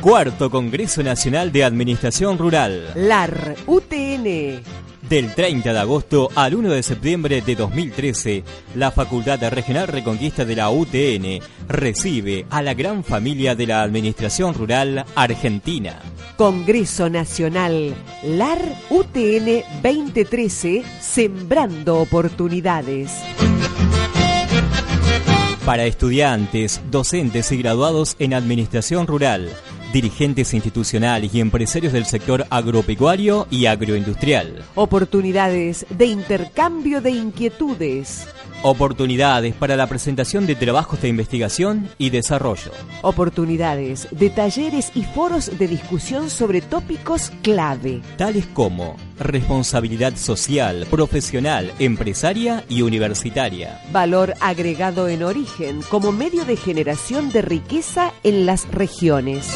Cuarto Congreso Nacional de Administración Rural. LAR UTN. Del 30 de agosto al 1 de septiembre de 2013, la Facultad Regional Reconquista de la UTN recibe a la gran familia de la Administración Rural Argentina. Congreso Nacional LAR UTN 2013, Sembrando Oportunidades. Para estudiantes, docentes y graduados en Administración Rural dirigentes institucionales y empresarios del sector agropecuario y agroindustrial. Oportunidades de intercambio de inquietudes. Oportunidades para la presentación de trabajos de investigación y desarrollo. Oportunidades de talleres y foros de discusión sobre tópicos clave. Tales como responsabilidad social, profesional, empresaria y universitaria. Valor agregado en origen como medio de generación de riqueza en las regiones.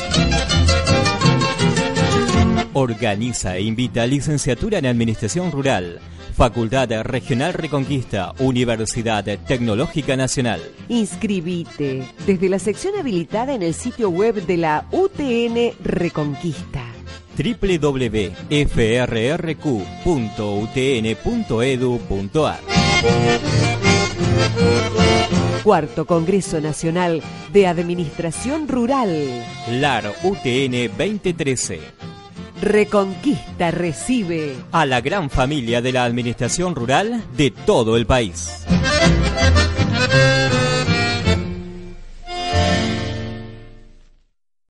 Organiza e invita a licenciatura en Administración Rural, Facultad Regional Reconquista, Universidad Tecnológica Nacional. Inscribite desde la sección habilitada en el sitio web de la UTN Reconquista www.frrq.utn.edu.ar Cuarto Congreso Nacional de Administración Rural. LAR UTN 2013. Reconquista recibe a la gran familia de la administración rural de todo el país.